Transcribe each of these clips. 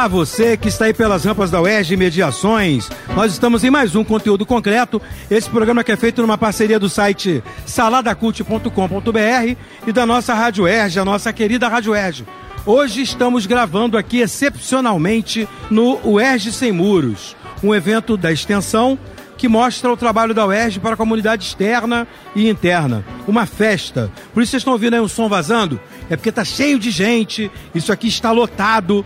Olá, você que está aí pelas rampas da UERJ Mediações. Nós estamos em mais um conteúdo concreto. Esse programa que é feito numa parceria do site saladacult.com.br e da nossa Rádio UERJ, a nossa querida Rádio UERJ. Hoje estamos gravando aqui excepcionalmente no UERJ Sem Muros, um evento da extensão que mostra o trabalho da UERJ para a comunidade externa e interna. Uma festa. Por isso vocês estão ouvindo aí um som vazando? É porque está cheio de gente, isso aqui está lotado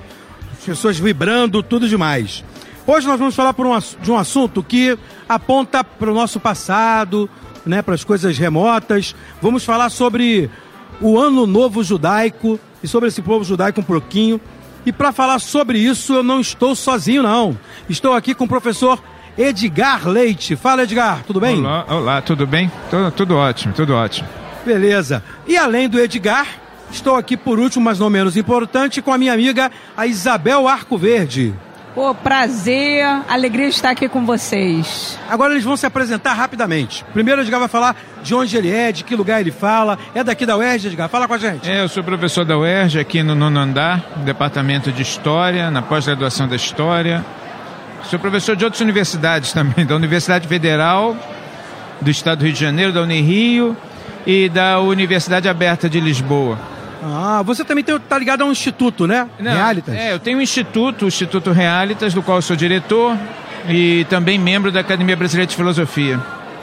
pessoas vibrando, tudo demais. Hoje nós vamos falar um, de um assunto que aponta para o nosso passado, né, para as coisas remotas. Vamos falar sobre o Ano Novo Judaico e sobre esse povo judaico um pouquinho. E para falar sobre isso, eu não estou sozinho, não. Estou aqui com o professor Edgar Leite. Fala, Edgar, tudo bem? Olá, olá tudo bem? Tudo, tudo ótimo, tudo ótimo. Beleza. E além do Edgar, Estou aqui por último, mas não menos importante, com a minha amiga, a Isabel Arco Verde. Pô, prazer, alegria de estar aqui com vocês. Agora eles vão se apresentar rapidamente. Primeiro, Edgar vai falar de onde ele é, de que lugar ele fala. É daqui da UERJ, Edgar? Fala com a gente. É, eu sou professor da UERJ aqui no nono andar, no departamento de História, na pós-graduação da História. Sou professor de outras universidades também, da Universidade Federal do Estado do Rio de Janeiro, da Unirio e da Universidade Aberta de Lisboa. Ah, você também está ligado a um instituto, né? Não, Realitas. É, eu tenho um instituto, o Instituto Realitas, do qual eu sou diretor e também membro da Academia Brasileira de Filosofia.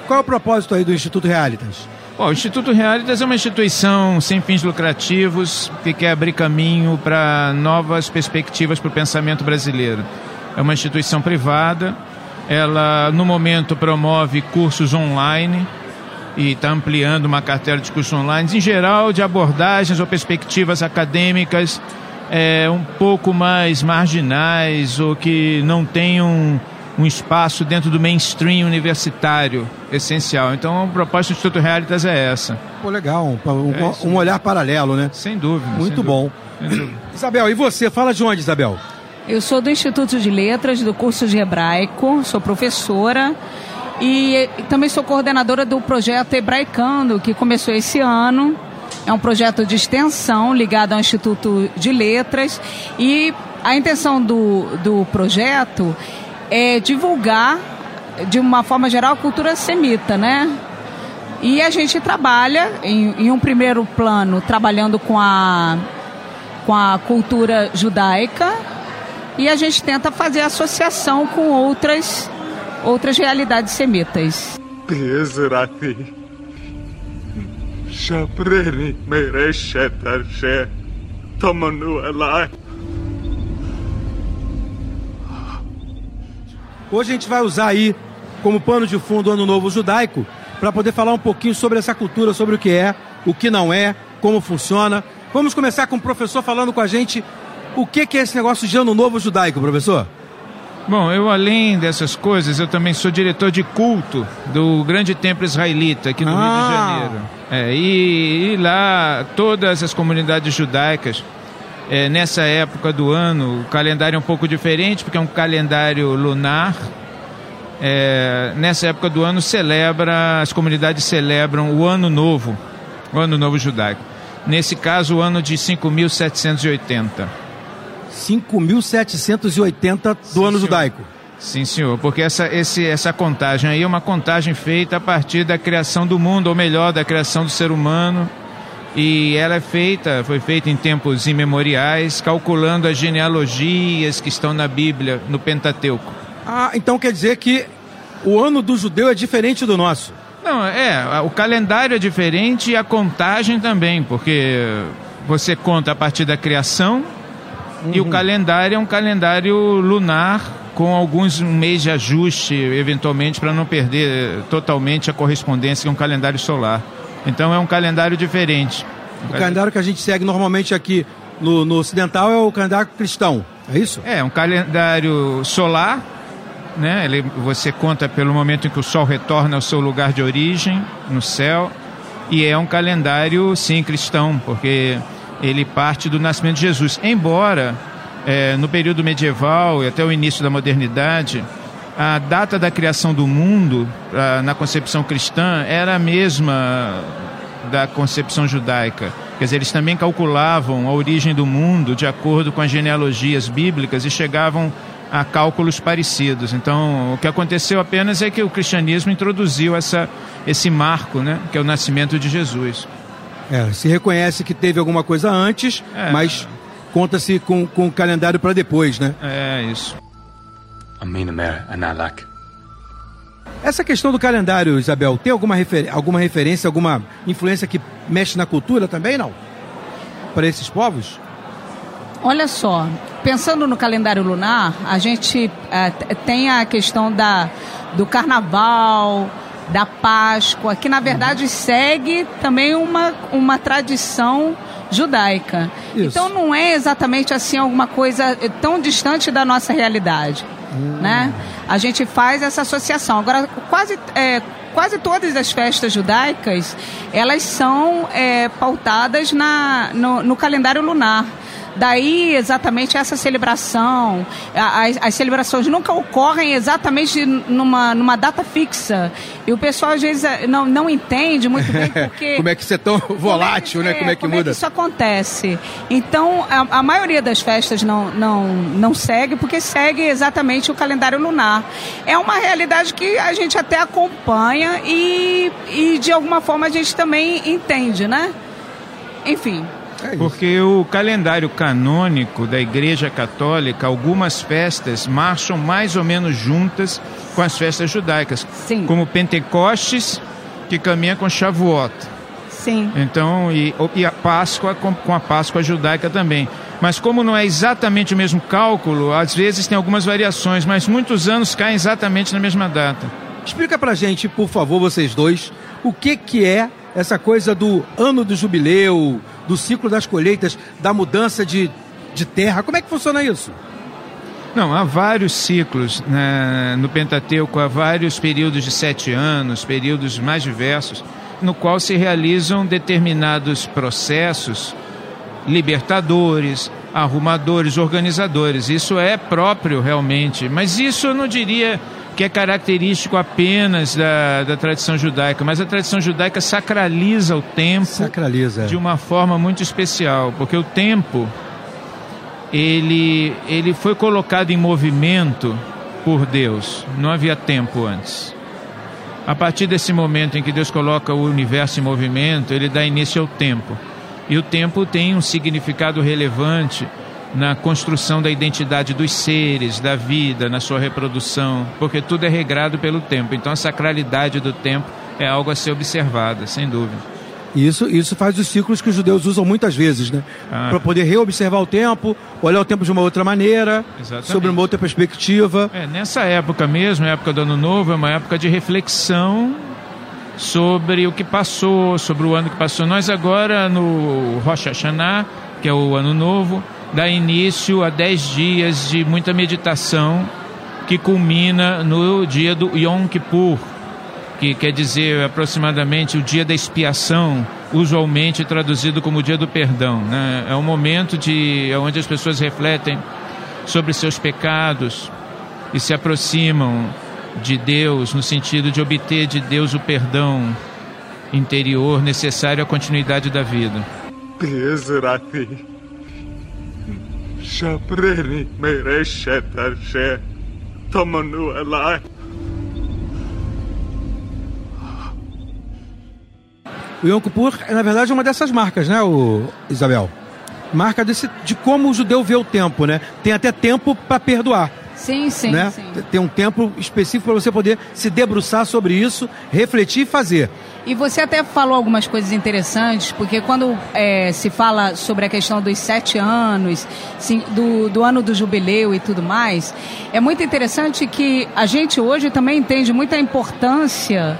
Qual é o propósito aí do Instituto Realitas? Bom, o Instituto Realitas é uma instituição sem fins lucrativos que quer abrir caminho para novas perspectivas para o pensamento brasileiro. É uma instituição privada, ela no momento promove cursos online e está ampliando uma carteira de cursos online, em geral de abordagens ou perspectivas acadêmicas é, um pouco mais marginais ou que não tenham um, um espaço dentro do mainstream universitário essencial. Então, a proposta do Instituto Realitas é essa. Pô, legal, um, um, é um olhar paralelo, né? Sem dúvida. Muito sem bom. Dúvida. Isabel, e você? Fala de onde, Isabel? Eu sou do Instituto de Letras, do curso de Hebraico, sou professora. E também sou coordenadora do projeto Hebraicando, que começou esse ano. É um projeto de extensão ligado ao Instituto de Letras. E a intenção do, do projeto é divulgar, de uma forma geral, a cultura semita, né? E a gente trabalha, em, em um primeiro plano, trabalhando com a, com a cultura judaica, e a gente tenta fazer associação com outras outras realidades semitas. Hoje a gente vai usar aí como pano de fundo o Ano Novo Judaico para poder falar um pouquinho sobre essa cultura, sobre o que é, o que não é, como funciona. Vamos começar com o professor falando com a gente o que é esse negócio de Ano Novo Judaico, professor. Bom, eu além dessas coisas, eu também sou diretor de culto do Grande Templo Israelita aqui no ah. Rio de ah. Janeiro. É, e, e, lá todas as comunidades judaicas, é, nessa época do ano, o calendário é um pouco diferente, porque é um calendário lunar. é, nessa época do ano celebra, as comunidades celebram o Ano Novo, o Ano Novo Judaico. Nesse caso, o ano de 5.780. 5.780 do Sim, ano judaico. Sim, senhor, porque essa, esse, essa contagem aí é uma contagem feita a partir da criação do mundo, ou melhor, da criação do ser humano. E ela é feita, foi feita em tempos imemoriais, calculando as genealogias que estão na Bíblia, no Pentateuco. Ah, então quer dizer que o ano do judeu é diferente do nosso. Não, é, o calendário é diferente e a contagem também, porque você conta a partir da criação e o calendário é um calendário lunar com alguns um mês de ajuste, eventualmente, para não perder totalmente a correspondência com o calendário solar. Então é um calendário diferente. O calendário que a gente segue normalmente aqui no, no ocidental é o calendário cristão, é isso? É, um calendário solar, né? Ele, você conta pelo momento em que o Sol retorna ao seu lugar de origem, no céu, e é um calendário, sim, cristão, porque ele parte do nascimento de Jesus. Embora, é, no período medieval e até o início da modernidade, a data da criação do mundo, na concepção cristã, era a mesma da concepção judaica. Quer dizer, eles também calculavam a origem do mundo de acordo com as genealogias bíblicas e chegavam a cálculos parecidos. Então, o que aconteceu apenas é que o cristianismo introduziu essa, esse marco, né, que é o nascimento de Jesus. É, se reconhece que teve alguma coisa antes, É. mas conta-se com, com o calendário para depois, né? É isso. Essa questão do calendário, Isabel, tem alguma, refer alguma referência, alguma influência que mexe na cultura também, não? Para esses povos? Olha só, pensando no calendário lunar, a gente t- tem a questão da, do carnaval, da Páscoa, que na verdade segue também uma, uma tradição judaica. Isso. Então não é exatamente assim alguma coisa tão distante da nossa realidade. Né? A gente faz essa associação. Agora, quase, eh, quase todas as festas judaicas, elas são eh, pautadas na, no, no calendário lunar. Daí exatamente essa celebração. As, as celebrações nunca ocorrem exatamente numa, numa data fixa. E o pessoal às vezes eh, não, não entende muito bem porque. Como é que isso é tão volátil, né? Como é que muda? isso acontece? Então, a, a maioria das festas não, não, não segue, porque segue exatamente o calendário lunar. É uma realidade que a gente até acompanha e, e de alguma forma a gente também entende, né? Enfim. É. Porque o calendário canônico da Igreja Católica, algumas festas marcham mais ou menos juntas com as festas judaicas, Sim. como Pentecostes, que caminha com Shavuot. Sim. Então, e, e a Páscoa com, com a Páscoa judaica também. Mas como não é exatamente o mesmo cálculo, às vezes tem algumas variações, mas muitos anos caem exatamente na mesma data. Explica pra gente, por favor, vocês dois, o que que é essa coisa do ano do jubileu, do ciclo das colheitas, da mudança de, de terra. Como é que funciona isso? Não, há vários ciclos né, no Pentateuco, há vários períodos de sete anos, períodos mais diversos, no qual se realizam determinados processos libertadores, arrumadores, organizadores. Isso é próprio realmente, mas isso eu não diria que é característico apenas da, da tradição judaica, mas a tradição judaica sacraliza o tempo Sacraliza. de uma forma muito especial, porque o tempo ele, ele foi colocado em movimento por Deus. Não havia tempo antes. A partir desse momento em que Deus coloca o universo em movimento, ele dá início ao tempo. E o tempo tem um significado relevante na construção da identidade dos seres, da vida, na sua reprodução, porque tudo é regrado pelo tempo. Então a sacralidade do tempo é algo a ser observada, sem dúvida. Isso, isso faz os ciclos que os judeus usam muitas vezes, né? Ah. Para poder reobservar o tempo, olhar o tempo de uma outra maneira, Exatamente. sobre uma outra perspectiva. É, nessa época mesmo, a época do Ano Novo, é uma época de reflexão sobre o que passou, sobre o ano que passou. Nós agora, no Rosh Hashanah, que é o Ano Novo, dá início a dez dias de muita meditação, que culmina no dia do Yom Kippur, que quer dizer aproximadamente o dia da expiação, usualmente traduzido como o dia do perdão. Né? É um momento de, é onde as pessoas refletem sobre seus pecados e se aproximam de Deus, no sentido de obter de Deus o perdão interior necessário à continuidade da vida. O Yom Kippur é, na verdade, uma dessas marcas, né, o Isabel? Marca desse, de como o judeu vê o tempo, né? Tem até tempo para perdoar. Sim, sim, né? sim. Tem um tempo específico para você poder se debruçar sobre isso, refletir e fazer. E você até falou algumas coisas interessantes, porque quando é, se fala sobre a questão dos sete anos, sim, do, do ano do jubileu e tudo mais, é muito interessante que a gente hoje também entende muita importância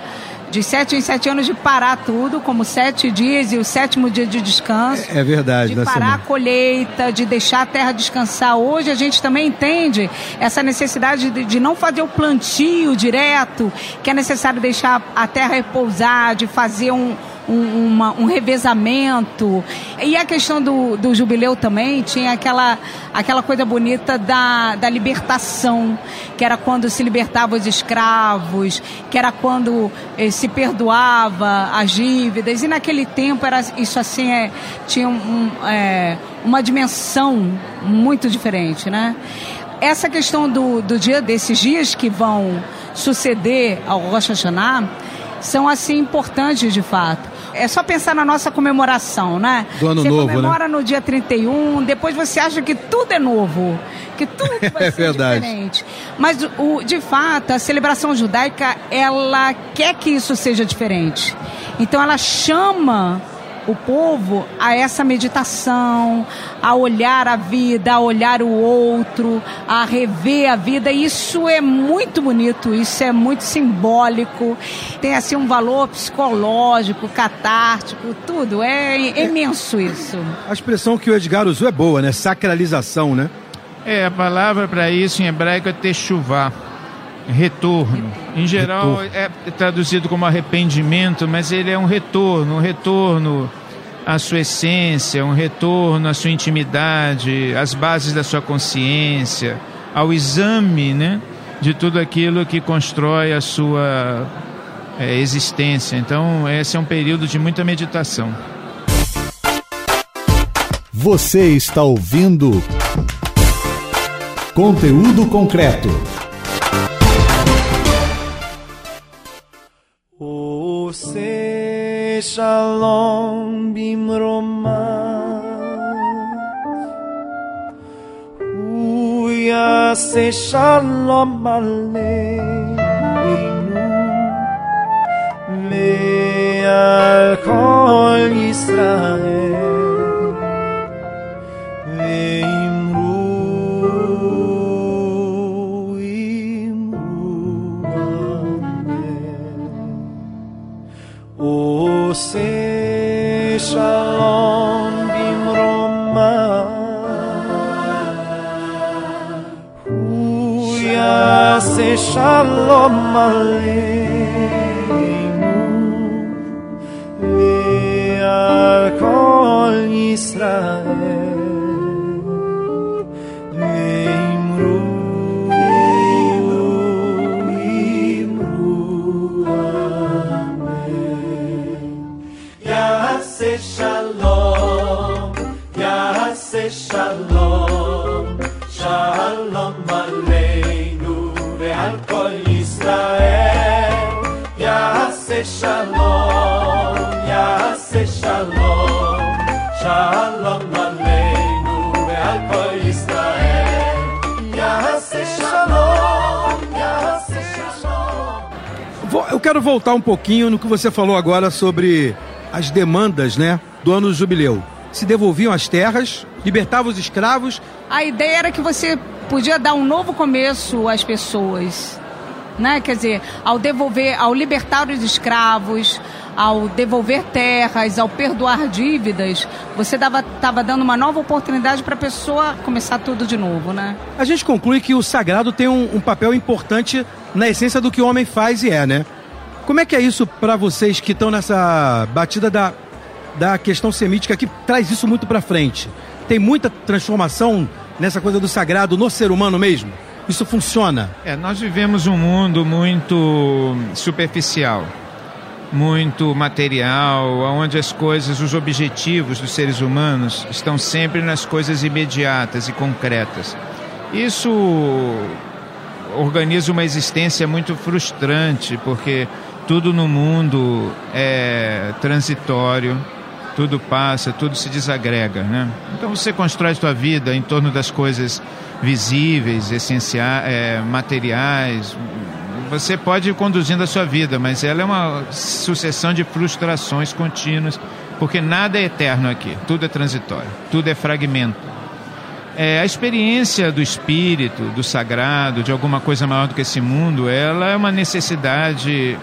de sete em sete anos de parar tudo, como sete dias e o sétimo dia de descanso. É, é verdade. De parar semana. a colheita, de deixar a terra descansar. Hoje a gente também entende essa necessidade de, de não fazer o plantio direto, que é necessário deixar a terra repousar, de fazer um, um, uma, um revezamento. E a questão do, do jubileu também tinha aquela, aquela coisa bonita da, da libertação, que era quando se libertava os escravos, que era quando eh, se perdoava as dívidas. E naquele tempo era isso assim, é, tinha um, é, uma dimensão muito diferente, né? Essa questão do, do dia desses dias que vão suceder ao Rosh Hashanah são assim importantes de fato. É só pensar na nossa comemoração, né? Do ano você novo, né? comemora no dia 31, depois você acha que tudo é novo, que tudo vai é ser verdade. diferente. Mas, o, de fato, a celebração judaica, ela quer que isso seja diferente. Então, ela chama o povo a essa meditação, a olhar a vida, a olhar o outro, a rever a vida. Isso é muito bonito, isso é muito simbólico, tem assim um valor psicológico, catártico, tudo. É imenso isso. A expressão que o Edgar usou é boa, né? Sacralização, né? É, a palavra para isso em hebraico é techuvá retorno. Em geral retorno. é traduzido como arrependimento, mas ele é um retorno, um retorno à sua essência, um retorno à sua intimidade, às bases da sua consciência, ao exame, né, de tudo aquilo que constrói a sua é, existência. Então, esse é um período de muita meditação. Você está ouvindo conteúdo concreto. Shalom Bimroma uya se Shalom Aleinu Me'al Kol Yisrael עושה שלום במרומה הוא יעשה שלום עלינו ועל כל ישראל עלינו ועל כל ישראל. יעשה שלום, יעשה שלום, שלום עלינו ועל כל ישראל. יעשה שלום, יעשה שלום. Vou- Eu quero voltar um pouquinho no que você falou agora sobre as demandas, né, do ano do jubileu. Se devolviam as terras, libertavam os escravos. A ideia era que você podia dar um novo começo às pessoas, né? Quer dizer, ao devolver, ao libertar os escravos, ao devolver terras, ao perdoar dívidas, você estava dando uma nova oportunidade para a pessoa começar tudo de novo, né? A gente conclui que o sagrado tem um, um papel importante na essência do que o homem faz e é, né? Como é que é isso para vocês que estão nessa batida da, da questão semítica que traz isso muito para frente? Tem muita transformação nessa coisa do sagrado no ser humano mesmo? Isso funciona? É, nós vivemos um mundo muito superficial, muito material, onde as coisas, os objetivos dos seres humanos estão sempre nas coisas imediatas e concretas. Isso organiza uma existência muito frustrante, porque tudo no mundo é transitório, tudo passa, tudo se desagrega, né? Então você constrói sua vida em torno das coisas visíveis, essenciais, é, materiais. Você pode ir conduzindo a sua vida, mas ela é uma sucessão de frustrações contínuas, porque nada é eterno aqui, tudo é transitório, tudo é fragmento. É, a experiência do espírito, do sagrado, de alguma coisa maior do que esse mundo, ela é uma necessidade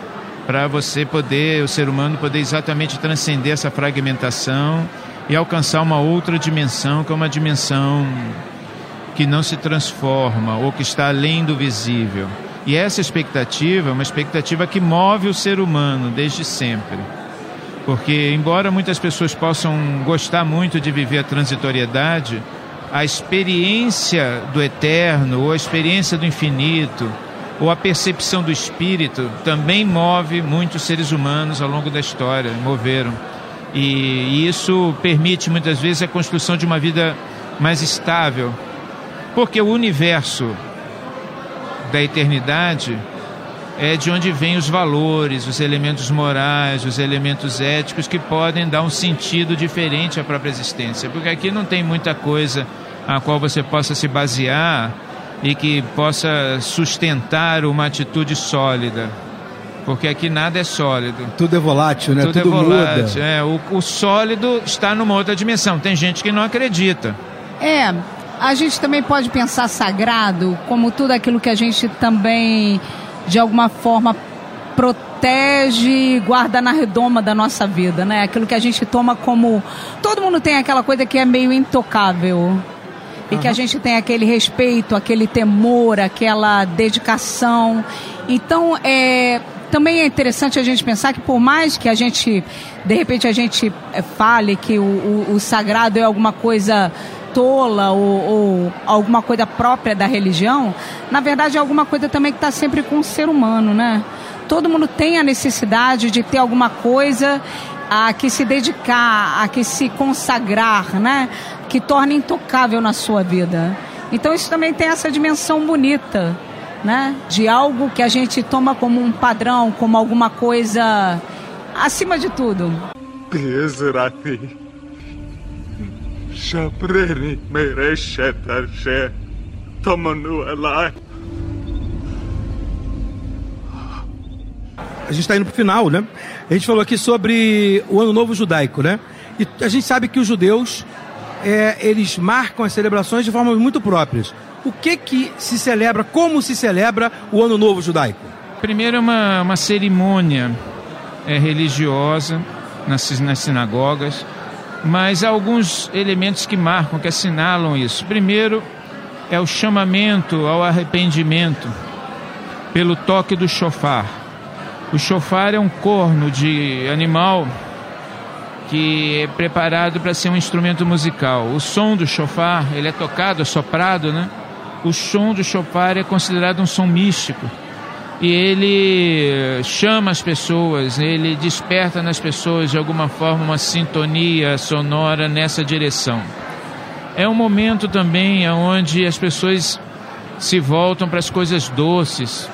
para você poder, o ser humano poder exatamente transcender essa fragmentação e alcançar uma outra dimensão, que é uma dimensão que não se transforma ou que está além do visível. E essa expectativa é uma expectativa que move o ser humano desde sempre. Porque, embora muitas pessoas possam gostar muito de viver a transitoriedade, a experiência do eterno ou a experiência do infinito, ou a percepção do espírito também move muitos seres humanos ao longo da história, moveram. E, e isso permite muitas vezes a construção de uma vida mais estável, porque o universo da eternidade é de onde vêm os valores, os elementos morais, os elementos éticos que podem dar um sentido diferente à própria existência. Porque aqui não tem muita coisa a qual você possa se basear e que possa sustentar uma atitude sólida. Porque aqui nada é sólido. Tudo é volátil, né? Tudo, Tudo é volátil. É, o, o sólido está numa outra dimensão. Tem gente que não acredita. É, a gente também pode pensar sagrado como tudo aquilo que a gente também, de alguma forma, protege, guarda na redoma da nossa vida, né? Aquilo que a gente toma como. Todo mundo tem aquela coisa que é meio intocável e uhum. que a gente tem aquele respeito, aquele temor, aquela dedicação. Então, é, também é interessante a gente pensar que por mais que a gente, de repente, a gente é, fale que o, o, o sagrado é alguma coisa tola ou, ou, alguma coisa própria da religião, na verdade é alguma coisa também que está sempre com o ser humano, né? Todo mundo tem a necessidade de ter alguma coisa a que se dedicar, a que se consagrar, né? Que torne intocável na sua vida. Então isso também tem essa dimensão bonita, né? De algo que a gente toma como um padrão, como alguma coisa acima de tudo. Shabreni a gente está indo para o final, né? A gente falou aqui sobre o Ano Novo Judaico, né? E a gente sabe que os judeus, é, eles marcam as celebrações de formas muito próprias. O que que se celebra, como se celebra o Ano Novo Judaico? Primeiro é uma, uma cerimônia é, religiosa nas, nas sinagogas, mas há alguns elementos que marcam, que assinalam isso. Primeiro é o chamamento ao arrependimento pelo toque do chofar. O chofar é um corno de animal que é preparado para ser um instrumento musical. O som do chofar, ele é tocado, soprado, né? O som do chofar é considerado um som místico. E ele chama as pessoas, ele desperta nas pessoas de alguma forma uma sintonia sonora nessa direção. É um momento também onde as pessoas se voltam para as coisas doces,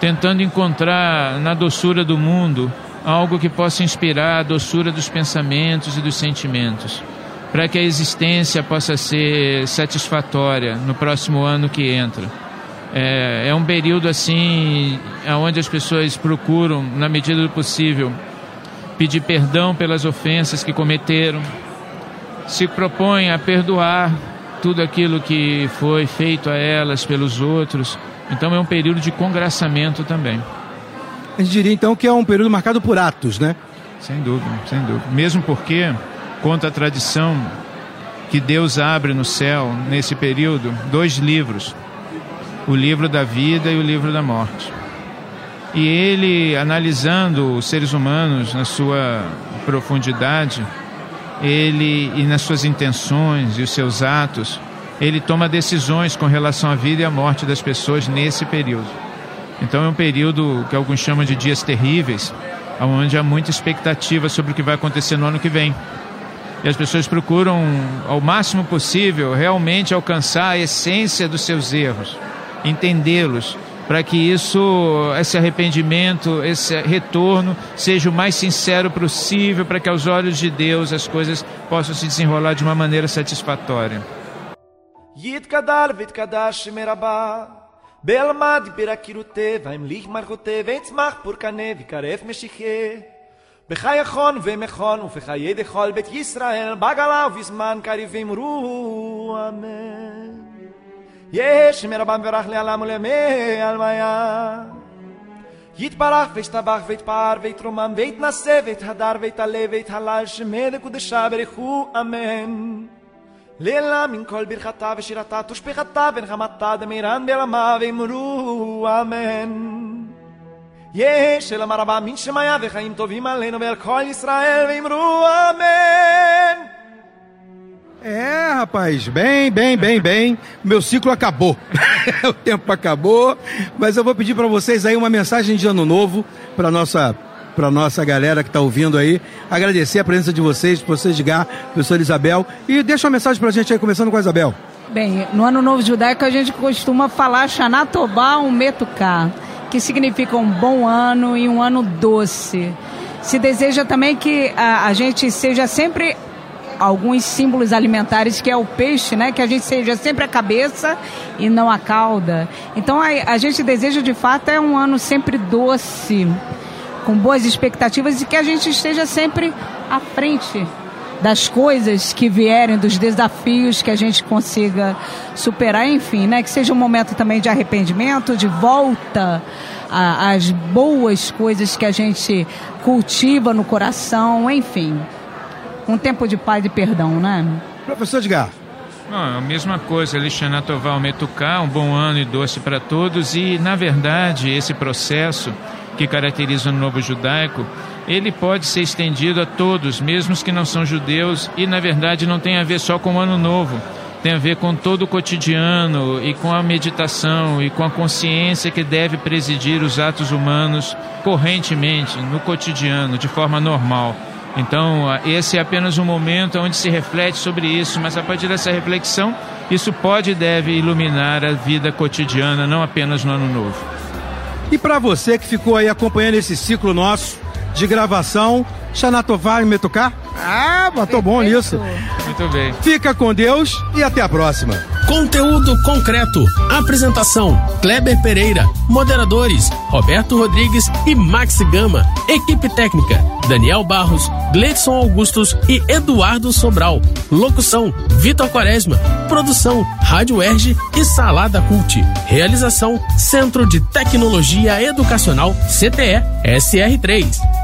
tentando encontrar na doçura do mundo algo que possa inspirar a doçura dos pensamentos e dos sentimentos, para que a existência possa ser satisfatória no próximo ano que entra. É, é um período assim, onde as pessoas procuram, na medida do possível, pedir perdão pelas ofensas que cometeram, se propõem a perdoar tudo aquilo que foi feito a elas pelos outros então é um período de congraçamento também. A gente diria então que é um período marcado por atos, né? Sem dúvida, sem dúvida. Mesmo porque, conta a tradição, que Deus abre no céu, nesse período, dois livros: o livro da vida e o livro da morte. E ele, analisando os seres humanos na sua profundidade, ele e nas suas intenções e os seus atos, ele toma decisões com relação à vida e à morte das pessoas nesse período. Então é um período que alguns chamam de dias terríveis, onde há muita expectativa sobre o que vai acontecer no ano que vem. E as pessoas procuram, ao máximo possível, realmente alcançar a essência dos seus erros, entendê-los, para que isso, esse arrependimento, esse retorno seja o mais sincero possível, para que aos olhos de Deus as coisas possam se desenrolar de uma maneira satisfatória. בלמד ברקירותי, והמליך מלכותי, ויצמח פורקנה, ויקרב משיחה. בחייכון ומכון, ובחיי דכל בית ישראל, בגלה ובזמן קריב אמרו אמן. יש מרבם ורח לעלם ולמי הלוויה. יתברך וישתבח ויתפאר ויתרומם ויתנשא ויתהדר ויתעלה ויתהלל שמי לקודשה ברכו אמן. לילה מן כל ברכתה ושירתה תושפכתה ונחמתה דמירן ברמה ואמרו אמן. יש אל המרבה מן שמיה וחיים טובים עלינו ועל כל ישראל ואמרו אמן. É, rapaz, bem, bem, bem, bem. Meu ciclo acabou. o tempo acabou, mas eu vou pedir para vocês aí uma mensagem de ano novo para nossa para nossa galera que está ouvindo aí. Agradecer a presença de vocês, professor Edgar, professor Isabel. E deixa uma mensagem para a gente aí, começando com a Isabel. Bem, no Ano Novo Judaico a gente costuma falar Shanatobá Umetuká, que significa um bom ano e um ano doce. Se deseja também que a, a gente seja sempre alguns símbolos alimentares que é o peixe, né? Que a gente seja sempre a cabeça e não a cauda. Então a, a gente deseja de fato é um ano sempre doce com boas expectativas e que a gente esteja sempre à frente das coisas que vierem, dos desafios que a gente consiga superar, enfim, né? Que seja um momento também de arrependimento, de volta às boas coisas que a gente cultiva no coração, enfim. Um tempo de paz e perdão, né? Professor Edgar. Não, a mesma coisa, Alexandre Toval Metuká, um bom ano e doce para todos. E, na verdade, esse processo que caracteriza o novo judaico, ele pode ser estendido a todos, mesmo os que não são judeus, e na verdade não tem a ver só com o ano novo, tem a ver com todo o cotidiano e com a meditação e com a consciência que deve presidir os atos humanos correntemente, no cotidiano, de forma normal. Então, esse é apenas um momento onde se reflete sobre isso, mas a partir dessa reflexão, isso pode e deve iluminar a vida cotidiana, não apenas no ano novo. E para você que ficou aí acompanhando esse ciclo nosso de gravação, Xanatová e Metucar? Ah, botou bom nisso. Muito bem. Fica com Deus e até a próxima. Conteúdo concreto. Apresentação: Kleber Pereira. Moderadores: Roberto Rodrigues e Max Gama. Equipe técnica: Daniel Barros, Gleidson Augustos e Eduardo Sobral. Locução: Vitor Quaresma. Produção: Rádio Erge e Salada Cult. Realização: Centro de Tecnologia Educacional CTE SR3.